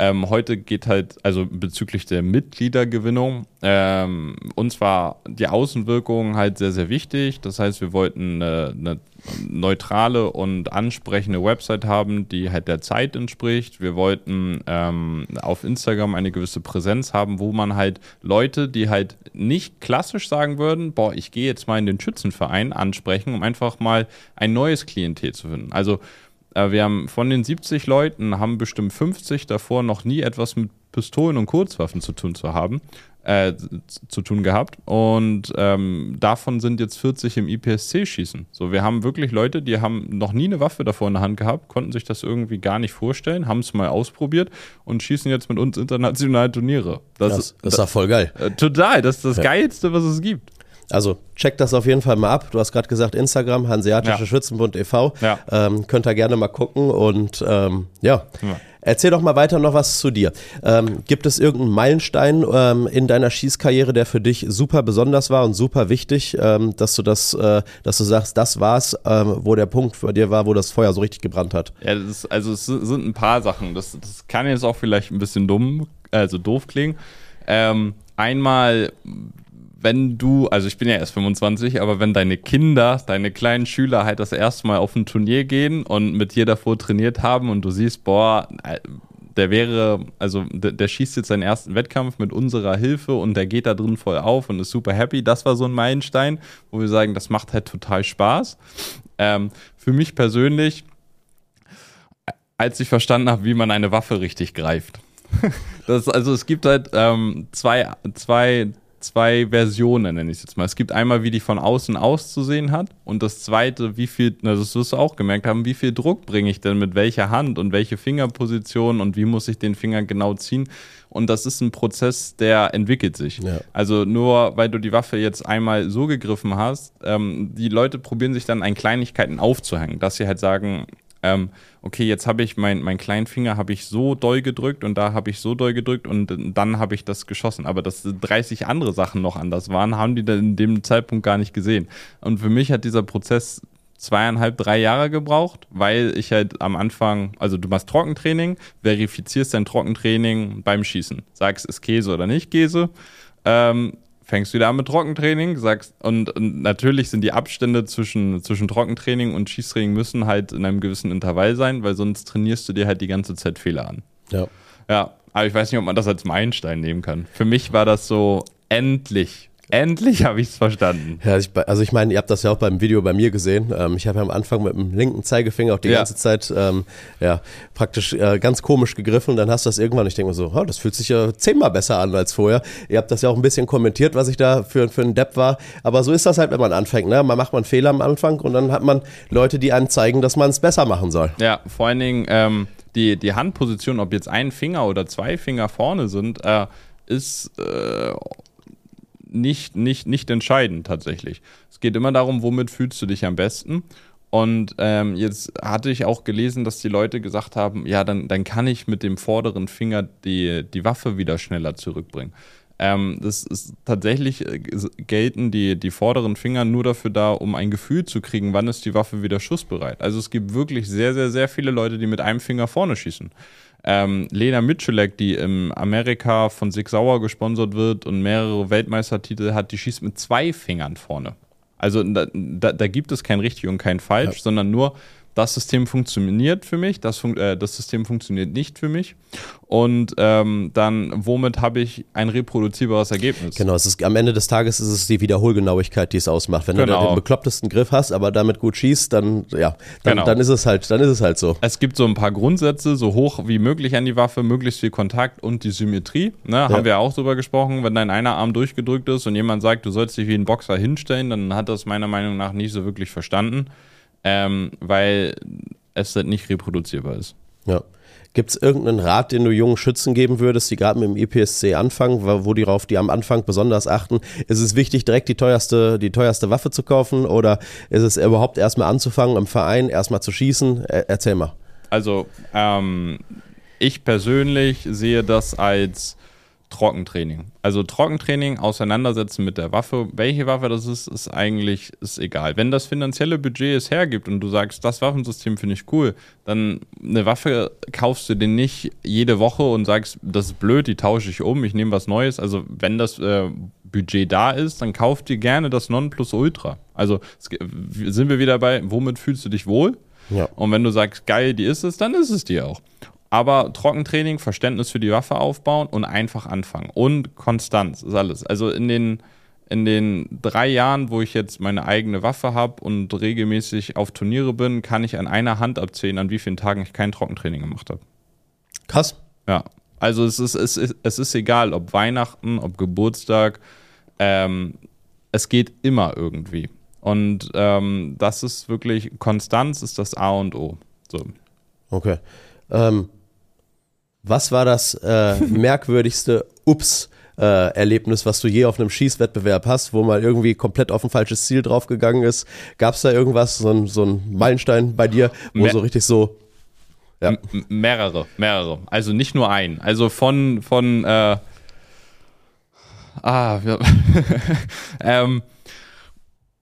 Ähm, heute geht halt, also bezüglich der Mitgliedergewinnung, ähm, uns war die Außenwirkung halt sehr, sehr wichtig. Das heißt, wir wollten eine, eine neutrale und ansprechende Website haben, die halt der Zeit entspricht. Wir wollten ähm, auf Instagram eine gewisse Präsenz haben, wo man halt Leute, die halt nicht klassisch sagen würden, boah, ich gehe jetzt mal in den Schützenverein ansprechen, um einfach mal ein neues Klientel zu finden. Also wir haben von den 70 Leuten haben bestimmt 50 davor noch nie etwas mit Pistolen und Kurzwaffen zu tun zu haben, äh, zu tun gehabt. Und ähm, davon sind jetzt 40 im IPSC-Schießen. So, wir haben wirklich Leute, die haben noch nie eine Waffe davor in der Hand gehabt, konnten sich das irgendwie gar nicht vorstellen, haben es mal ausprobiert und schießen jetzt mit uns internationale Turniere. Das, das, das ist doch voll geil. Äh, total, das ist das ja. Geilste, was es gibt. Also checkt das auf jeden Fall mal ab. Du hast gerade gesagt, Instagram, Hanseatische ja. Schützenbund e.V. Ja. Ähm, könnt ihr gerne mal gucken und ähm, ja. ja. Erzähl doch mal weiter noch was zu dir. Ähm, gibt es irgendeinen Meilenstein ähm, in deiner Schießkarriere, der für dich super besonders war und super wichtig, ähm, dass du das, äh, dass du sagst, das war's, ähm, wo der Punkt bei dir war, wo das Feuer so richtig gebrannt hat? Ja, ist, also es sind ein paar Sachen. Das, das kann jetzt auch vielleicht ein bisschen dumm, also doof klingen. Einmal wenn du, also ich bin ja erst 25, aber wenn deine Kinder, deine kleinen Schüler halt das erste Mal auf ein Turnier gehen und mit dir davor trainiert haben und du siehst, boah, äh, der wäre, also der, der, schießt jetzt seinen ersten Wettkampf mit unserer Hilfe und der geht da drin voll auf und ist super happy. Das war so ein Meilenstein, wo wir sagen, das macht halt total Spaß. Ähm, für mich persönlich, als ich verstanden habe, wie man eine Waffe richtig greift. das, also es gibt halt ähm, zwei, zwei zwei Versionen, nenne ich es jetzt mal. Es gibt einmal, wie die von außen auszusehen hat und das zweite, wie viel, na, das wirst du auch gemerkt haben, wie viel Druck bringe ich denn mit welcher Hand und welche Fingerposition und wie muss ich den Finger genau ziehen. Und das ist ein Prozess, der entwickelt sich. Ja. Also nur weil du die Waffe jetzt einmal so gegriffen hast, ähm, die Leute probieren sich dann an Kleinigkeiten aufzuhängen, dass sie halt sagen, ähm, okay, jetzt habe ich mein, meinen kleinen Finger habe ich so doll gedrückt und da habe ich so doll gedrückt und dann habe ich das geschossen. Aber dass 30 andere Sachen noch anders waren, haben die dann in dem Zeitpunkt gar nicht gesehen. Und für mich hat dieser Prozess zweieinhalb, drei Jahre gebraucht, weil ich halt am Anfang, also du machst Trockentraining, verifizierst dein Trockentraining beim Schießen. Sagst, ist Käse oder nicht Käse. Ähm, fängst wieder an mit Trockentraining, sagst, und, und, natürlich sind die Abstände zwischen, zwischen Trockentraining und Schießtraining müssen halt in einem gewissen Intervall sein, weil sonst trainierst du dir halt die ganze Zeit Fehler an. Ja. Ja, aber ich weiß nicht, ob man das als Meilenstein nehmen kann. Für mich war das so endlich Endlich habe ich es verstanden. Ja, ich, also ich meine, ihr habt das ja auch beim Video bei mir gesehen. Ähm, ich habe ja am Anfang mit dem linken Zeigefinger auch die ja. ganze Zeit ähm, ja, praktisch äh, ganz komisch gegriffen. Dann hast du das irgendwann, ich denke mir so, oh, das fühlt sich ja zehnmal besser an als vorher. Ihr habt das ja auch ein bisschen kommentiert, was ich da für, für ein Depp war. Aber so ist das halt, wenn man anfängt. Ne? Man macht man Fehler am Anfang und dann hat man Leute, die einem zeigen, dass man es besser machen soll. Ja, vor allen Dingen ähm, die, die Handposition, ob jetzt ein Finger oder zwei Finger vorne sind, äh, ist äh, nicht, nicht, nicht entscheidend tatsächlich. Es geht immer darum, womit fühlst du dich am besten. Und ähm, jetzt hatte ich auch gelesen, dass die Leute gesagt haben, ja, dann, dann kann ich mit dem vorderen Finger die, die Waffe wieder schneller zurückbringen. Ähm, das ist tatsächlich äh, gelten die, die vorderen Finger nur dafür da, um ein Gefühl zu kriegen, wann ist die Waffe wieder schussbereit. Also es gibt wirklich sehr, sehr, sehr viele Leute, die mit einem Finger vorne schießen. Ähm, Lena Mitschulek, die in Amerika von Sig Sauer gesponsert wird und mehrere Weltmeistertitel hat, die schießt mit zwei Fingern vorne. Also da, da, da gibt es kein richtig und kein falsch, ja. sondern nur das System funktioniert für mich, das, fun äh, das System funktioniert nicht für mich. Und ähm, dann, womit habe ich ein reproduzierbares Ergebnis? Genau, es ist, am Ende des Tages ist es die Wiederholgenauigkeit, die es ausmacht. Wenn genau. du den beklopptesten Griff hast, aber damit gut schießt, dann, ja, dann, genau. dann, ist es halt, dann ist es halt so. Es gibt so ein paar Grundsätze, so hoch wie möglich an die Waffe, möglichst viel Kontakt und die Symmetrie. Ne, ja. Haben wir auch drüber gesprochen. Wenn dein einer Arm durchgedrückt ist und jemand sagt, du sollst dich wie ein Boxer hinstellen, dann hat das meiner Meinung nach nicht so wirklich verstanden ähm, weil es halt nicht reproduzierbar ist. Ja. Gibt es irgendeinen Rat, den du jungen Schützen geben würdest, die gerade mit dem EPSC anfangen, wo die darauf die am Anfang besonders achten? Ist es wichtig, direkt die teuerste, die teuerste Waffe zu kaufen oder ist es überhaupt erstmal anzufangen, im Verein erstmal zu schießen? erzähl mal. Also, ähm, ich persönlich sehe das als Trockentraining. Also Trockentraining, auseinandersetzen mit der Waffe. Welche Waffe das ist, ist eigentlich ist egal. Wenn das finanzielle Budget es hergibt und du sagst, das Waffensystem finde ich cool, dann eine Waffe kaufst du dir nicht jede Woche und sagst, das ist blöd, die tausche ich um, ich nehme was Neues. Also wenn das äh, Budget da ist, dann kauf dir gerne das Nonplusultra. Also sind wir wieder bei, womit fühlst du dich wohl? Ja. Und wenn du sagst, geil, die ist es, dann ist es die auch. Aber Trockentraining, Verständnis für die Waffe aufbauen und einfach anfangen. Und Konstanz ist alles. Also in den, in den drei Jahren, wo ich jetzt meine eigene Waffe habe und regelmäßig auf Turniere bin, kann ich an einer Hand abzählen, an wie vielen Tagen ich kein Trockentraining gemacht habe. Krass. Ja. Also es ist, es, ist, es ist egal, ob Weihnachten, ob Geburtstag. Ähm, es geht immer irgendwie. Und ähm, das ist wirklich, Konstanz ist das A und O. So. Okay. Ähm, was war das äh, merkwürdigste Ups? Äh, Erlebnis, was du je auf einem Schießwettbewerb hast, wo mal irgendwie komplett auf ein falsches Ziel draufgegangen ist. Gab es da irgendwas, so ein, so ein Meilenstein bei dir, wo Mer so richtig so. Ja. mehrere, mehrere. Also nicht nur ein. Also von, von äh, ah, wir, ähm,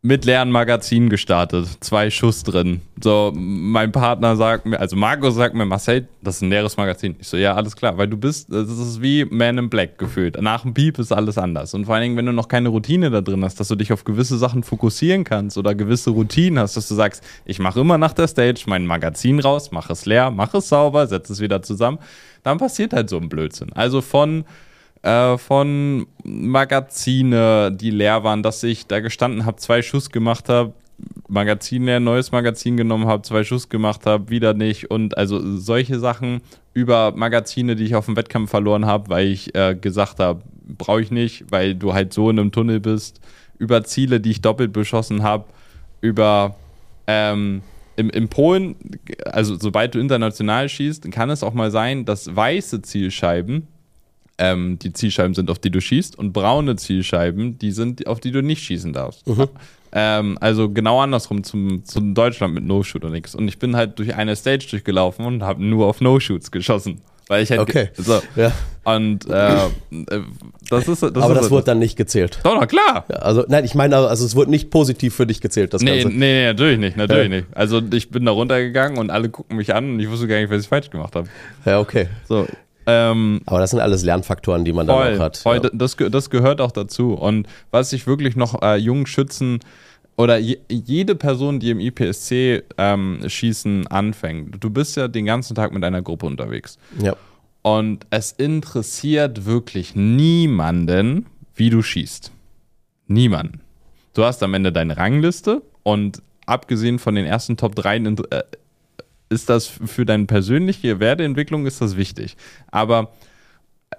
mit leeren Magazin gestartet. Zwei Schuss drin. So, mein Partner sagt mir, also Marco sagt mir, Marcel, das ist ein leeres Magazin. Ich so, ja, alles klar, weil du bist, das ist wie Man in Black gefühlt. Nach dem Piep ist alles anders. Und vor allen Dingen, wenn du noch keine Routine da drin hast, dass du dich auf gewisse Sachen fokussieren kannst oder gewisse Routinen hast, dass du sagst, ich mache immer nach der Stage mein Magazin raus, mache es leer, mache es sauber, setze es wieder zusammen, dann passiert halt so ein Blödsinn. Also von äh, von Magazine, die leer waren, dass ich da gestanden habe, zwei Schuss gemacht habe, Magazin leer, neues Magazin genommen habe, zwei Schuss gemacht habe, wieder nicht. Und also solche Sachen über Magazine, die ich auf dem Wettkampf verloren habe, weil ich äh, gesagt habe, brauche ich nicht, weil du halt so in einem Tunnel bist, über Ziele, die ich doppelt beschossen habe, über ähm, im, in Polen, also sobald du international schießt, kann es auch mal sein, dass weiße Zielscheiben ähm, die Zielscheiben sind, auf die du schießt, und braune Zielscheiben, die sind, auf die du nicht schießen darfst. Mhm. Ähm, also genau andersrum zum, zum Deutschland mit No-Shoot und nichts. Und ich bin halt durch eine Stage durchgelaufen und habe nur auf No-Shoots geschossen. Weil ich halt Okay. so. Ja. Und äh, äh, das ist das Aber ist das wurde dann nicht gezählt. doch, doch klar. Ja, Also, nein, ich meine, also es wurde nicht positiv für dich gezählt, das Nee, Ganze. nee, nee, natürlich nicht, natürlich Ja. nicht. Also ich bin da runtergegangen und alle gucken mich an und ich wusste gar nicht, was ich falsch gemacht habe. Ja, okay. So, ähm, Aber das sind alles Lernfaktoren, die man dann voll, auch hat. voll, ja. das, das gehört auch dazu. Und was ich wirklich noch äh, jungen Schützen oder je, jede Person, die im IPSC ähm, schießen anfängt, du bist ja den ganzen Tag mit einer Gruppe unterwegs. ja. Und es interessiert wirklich niemanden, wie du schießt. Niemanden. Du hast am Ende deine Rangliste und abgesehen von den ersten Top 3 int- äh, ist das für deine persönliche Werteentwicklung ist das wichtig. Aber äh,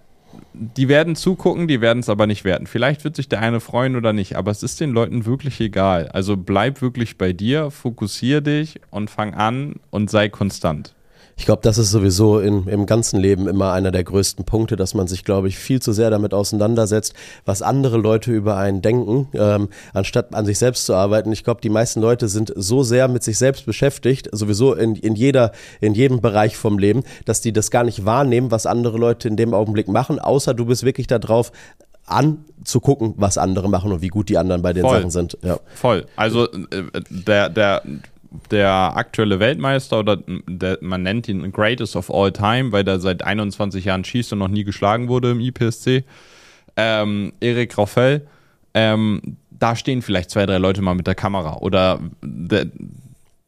die werden zugucken, die werden es aber nicht werten. Vielleicht wird sich der eine freuen oder nicht, aber es ist den Leuten wirklich egal. Also bleib wirklich bei dir, fokussier dich und fang an und sei konstant. Ich glaube, das ist sowieso in, im ganzen Leben immer einer der größten Punkte, dass man sich, glaube ich, viel zu sehr damit auseinandersetzt, was andere Leute über einen denken, ähm, anstatt an sich selbst zu arbeiten. Ich glaube, die meisten Leute sind so sehr mit sich selbst beschäftigt, sowieso in, in, jeder, in jedem Bereich vom Leben, dass die das gar nicht wahrnehmen, was andere Leute in dem Augenblick machen, außer du bist wirklich darauf anzugucken, was andere machen und wie gut die anderen bei den Voll. Sachen sind. Ja. Voll. Also äh, der, der, der aktuelle Weltmeister oder der, man nennt ihn Greatest of All Time, weil der seit 21 Jahren schießt und noch nie geschlagen wurde im IPSC. Ähm, Erik Raffel, ähm, da stehen vielleicht zwei, drei Leute mal mit der Kamera oder der,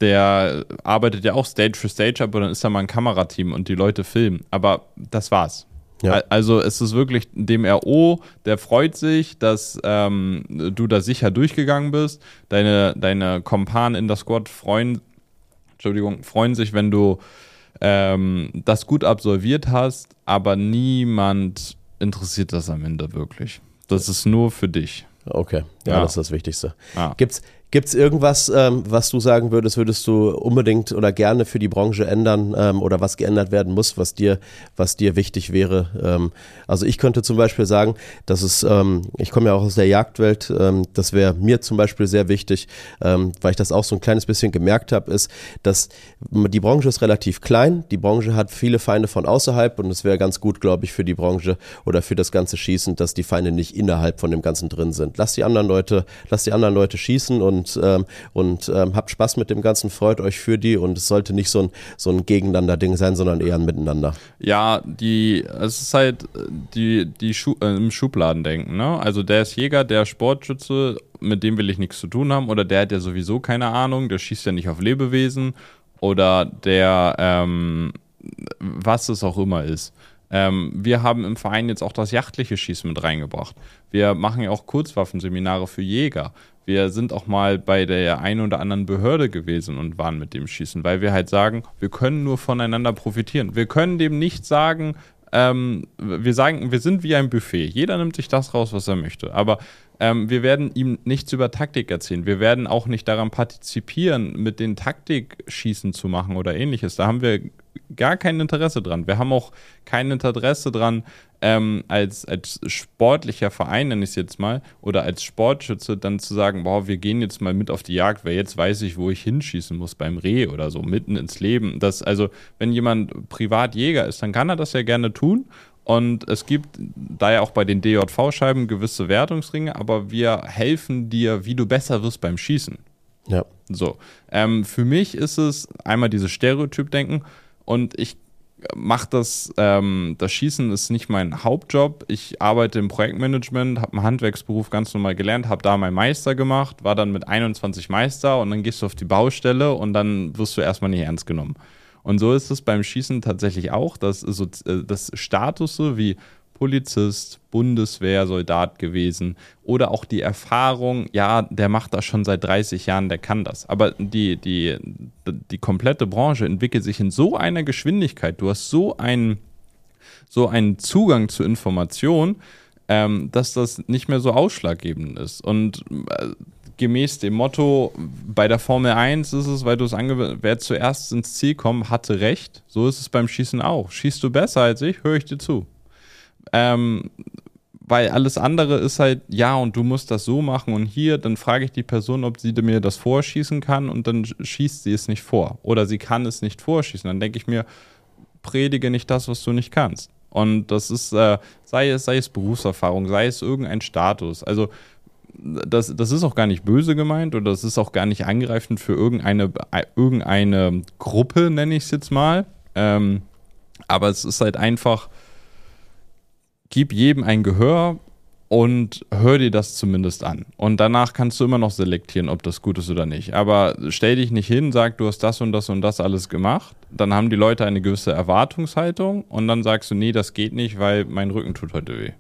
der arbeitet ja auch Stage für Stage ab und dann ist da mal ein Kamerateam und die Leute filmen. Aber das war's. Ja. Al- Also es ist wirklich dem RO, der freut sich, dass ähm, du da sicher durchgegangen bist. Deine, deine Kompanen in der Squad freuen, Entschuldigung, freuen sich, wenn du ähm, das gut absolviert hast, aber niemand interessiert das am Ende wirklich. Das ist nur für dich. Okay, ja, Ja. das ist das Wichtigste. Ja. Gibt's Gibt's irgendwas, ähm, was du sagen würdest, würdest du unbedingt oder gerne für die Branche ändern ähm, oder was geändert werden muss, was dir, was dir wichtig wäre? Ähm, also ich könnte zum Beispiel sagen, dass es, ähm, ich komme ja auch aus der Jagdwelt, ähm, das wäre mir zum Beispiel sehr wichtig, ähm, weil ich das auch so ein kleines bisschen gemerkt habe, ist, dass die Branche ist relativ klein, die Branche hat viele Feinde von außerhalb und es wäre ganz gut, glaube ich, für die Branche oder für das ganze Schießen, dass die Feinde nicht innerhalb von dem Ganzen drin sind. Lass die anderen Leute, lass die anderen Leute schießen und, ähm, und ähm, habt Spaß mit dem Ganzen, freut euch für die und es sollte nicht so ein, so ein Gegeneinander-Ding sein, sondern eher ein Miteinander. Ja, die, es ist halt die, die Schu äh, im Schubladen denken, ne? Also der ist Jäger, der Sportschütze, mit dem will ich nichts zu tun haben, oder der hat ja sowieso keine Ahnung, der schießt ja nicht auf Lebewesen, oder der, ähm, was es auch immer ist. Ähm, wir haben im Verein jetzt auch das jachtliche Schießen mit reingebracht. Wir machen ja auch Kurzwaffenseminare für Jäger. Wir sind auch mal bei der einen oder anderen Behörde gewesen und waren mit dem Schießen, weil wir halt sagen, wir können nur voneinander profitieren. Wir können dem nicht sagen, ähm, wir sagen, wir sind wie ein Buffet. Jeder nimmt sich das raus, was er möchte. Aber ähm, wir werden ihm nichts über Taktik erzählen. Wir werden auch nicht daran partizipieren, mit den Taktikschießen zu machen oder ähnliches. Da haben wir gar kein Interesse dran. Wir haben auch kein Interesse dran, ähm, als, als sportlicher Verein, nenne ich es jetzt mal, oder als Sportschütze dann zu sagen, boah, wir gehen jetzt mal mit auf die Jagd, weil jetzt weiß ich, wo ich hinschießen muss beim Reh oder so, mitten ins Leben. Das, also, wenn jemand Privatjäger ist, dann kann er das ja gerne tun. Und es gibt da ja auch bei den DJV-Scheiben gewisse Wertungsringe, aber wir helfen dir, wie du besser wirst beim Schießen. Ja. So. Ähm, für mich ist es einmal dieses Stereotyp-Denken und ich mache das, ähm, das Schießen ist nicht mein Hauptjob. Ich arbeite im Projektmanagement, habe einen Handwerksberuf ganz normal gelernt, habe da meinen Meister gemacht, war dann mit 21 Meister und dann gehst du auf die Baustelle und dann wirst du erstmal nicht ernst genommen. Und so ist es beim Schießen tatsächlich auch, dass so, äh, das Status so wie Polizist, Bundeswehr, Soldat gewesen oder auch die Erfahrung, ja, der macht das schon seit 30 Jahren, der kann das. Aber die, die, die komplette Branche entwickelt sich in so einer Geschwindigkeit, du hast so einen, so einen Zugang zu Informationen, ähm, dass das nicht mehr so ausschlaggebend ist. Und äh, gemäß dem Motto, bei der Formel 1 ist es, weil du es angewöhnt, wer zuerst ins Ziel kommt, hatte recht. So ist es beim Schießen auch. Schießt du besser als ich, höre ich dir zu. Ähm, weil alles andere ist halt, ja, und du musst das so machen und hier, dann frage ich die Person, ob sie mir das vorschießen kann und dann schießt sie es nicht vor. Oder sie kann es nicht vorschießen. Dann denke ich mir, predige nicht das, was du nicht kannst. Und das ist, äh, sei es, sei es Berufserfahrung, sei es irgendein Status. Also das, das ist auch gar nicht böse gemeint oder das ist auch gar nicht angreifend für irgendeine, irgendeine Gruppe, nenne ich es jetzt mal. Ähm, aber es ist halt einfach, gib jedem ein Gehör und hör dir das zumindest an. Und danach kannst du immer noch selektieren, ob das gut ist oder nicht. Aber stell dich nicht hin, sag, du hast das und das und das alles gemacht. Dann haben die Leute eine gewisse Erwartungshaltung und dann sagst du, nee, das geht nicht, weil mein Rücken tut heute weh.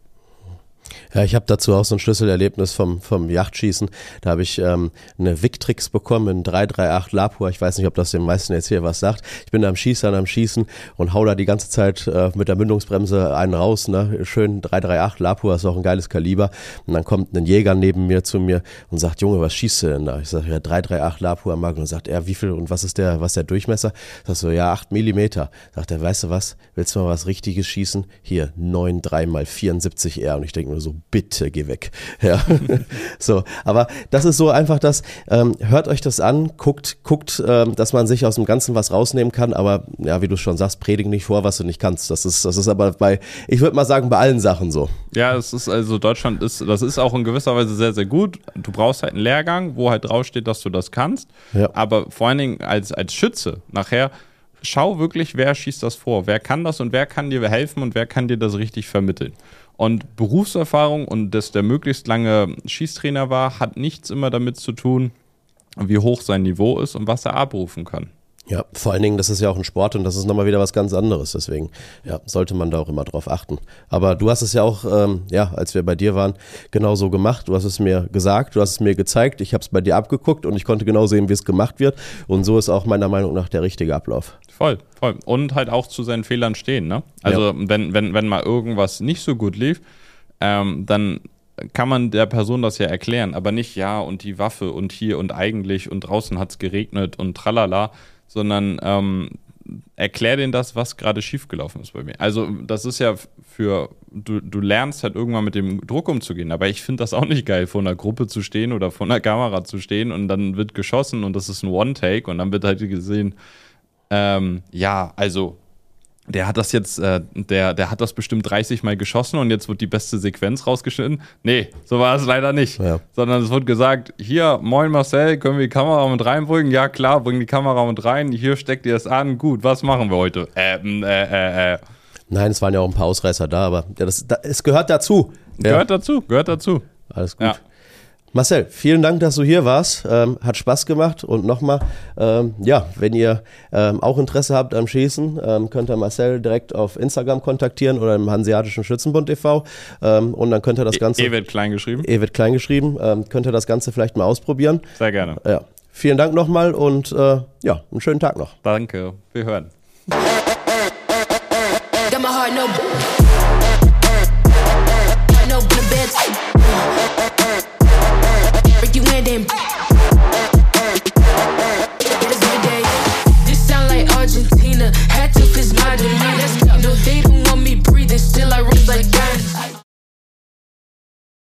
Ja, ich habe dazu auch so ein Schlüsselerlebnis vom, vom Yachtschießen. Da habe ich ähm, eine Victrix bekommen in 338 Lapua. Ich weiß nicht, ob das den meisten jetzt hier was sagt. Ich bin da am Schießern, am Schießen und hau da die ganze Zeit äh, mit der Mündungsbremse einen raus. Ne? Schön 338 Lapua ist auch ein geiles Kaliber. Und dann kommt ein Jäger neben mir zu mir und sagt, Junge, was schießt du denn da? Ich sage, ja, 338 Lapua Magnum. Und sagt er, wie viel und was ist der, was der Durchmesser? Ich so, ja, 8 Millimeter. Sagt er, weißt du was? Willst du mal was Richtiges schießen? Hier, 9 3 mal 74 R. Und ich denke mir so, bitte geh weg. Ja. so, aber das ist so einfach das, ähm, hört euch das an, guckt, guckt, ähm, dass man sich aus dem Ganzen was rausnehmen kann, aber ja, wie du schon sagst, predige nicht vor, was du nicht kannst. Das ist, das ist aber bei, ich würde mal sagen, bei allen Sachen so. Ja, es ist also Deutschland ist, das ist auch in gewisser Weise sehr, sehr gut. Du brauchst halt einen Lehrgang, wo halt draufsteht, dass du das kannst. Ja. Aber vor allen Dingen als, als Schütze nachher, schau wirklich, wer schießt das vor, wer kann das und wer kann dir helfen und wer kann dir das richtig vermitteln. Und Berufserfahrung und dass der möglichst lange Schießtrainer war, hat nichts immer damit zu tun, wie hoch sein Niveau ist und was er abrufen kann. Ja, vor allen Dingen, das ist ja auch ein Sport und das ist nochmal wieder was ganz anderes. Deswegen, ja, sollte man da auch immer drauf achten. Aber du hast es ja auch, ähm, ja, als wir bei dir waren, genau so gemacht. Du hast es mir gesagt, du hast es mir gezeigt, ich habe es bei dir abgeguckt und ich konnte genau sehen, wie es gemacht wird. Und so ist auch meiner Meinung nach der richtige Ablauf. Voll, voll. Und halt auch zu seinen Fehlern stehen, ne? Also ja. wenn, wenn, wenn mal irgendwas nicht so gut lief, ähm, dann kann man der Person das ja erklären, aber nicht ja und die Waffe und hier und eigentlich und draußen hat es geregnet und tralala, sondern ähm, erklär denen das, was gerade schiefgelaufen ist bei mir. Also das ist ja für, du, du lernst halt irgendwann mit dem Druck umzugehen, aber ich finde das auch nicht geil, vor einer Gruppe zu stehen oder vor einer Kamera zu stehen und dann wird geschossen und das ist ein One-Take und dann wird halt gesehen, ähm, ja, also der hat das jetzt, äh, der, der hat das bestimmt 30 Mal geschossen und jetzt wird die beste Sequenz rausgeschnitten. Nee, so war es leider nicht. Ja. Sondern es wird gesagt, hier, moin Marcel, können wir die Kamera mit reinbringen? Ja, klar, bring die Kamera mit rein. Hier steckt ihr es an. Gut, was machen wir heute? Ähm, äh, äh, äh. Nein, es waren ja auch ein paar Ausreißer da, aber ja, das, das, es gehört dazu. Gehört ja. dazu, gehört dazu. Alles gut. Ja. Marcel, vielen Dank, dass du hier warst. Ähm, hat Spaß gemacht. Und nochmal, ähm, ja, wenn ihr ähm, auch Interesse habt am Schießen, ähm, könnt ihr Marcel direkt auf Instagram kontaktieren oder im Hanseatischen Schützenbund e.V. Ähm, und dann könnt ihr das e- Ganze. E wird klein geschrieben. E wird klein geschrieben. Ähm, könnt ihr das Ganze vielleicht mal ausprobieren. Sehr gerne. Ja. Vielen Dank nochmal und äh, ja, einen schönen Tag noch. Danke. Wir hören.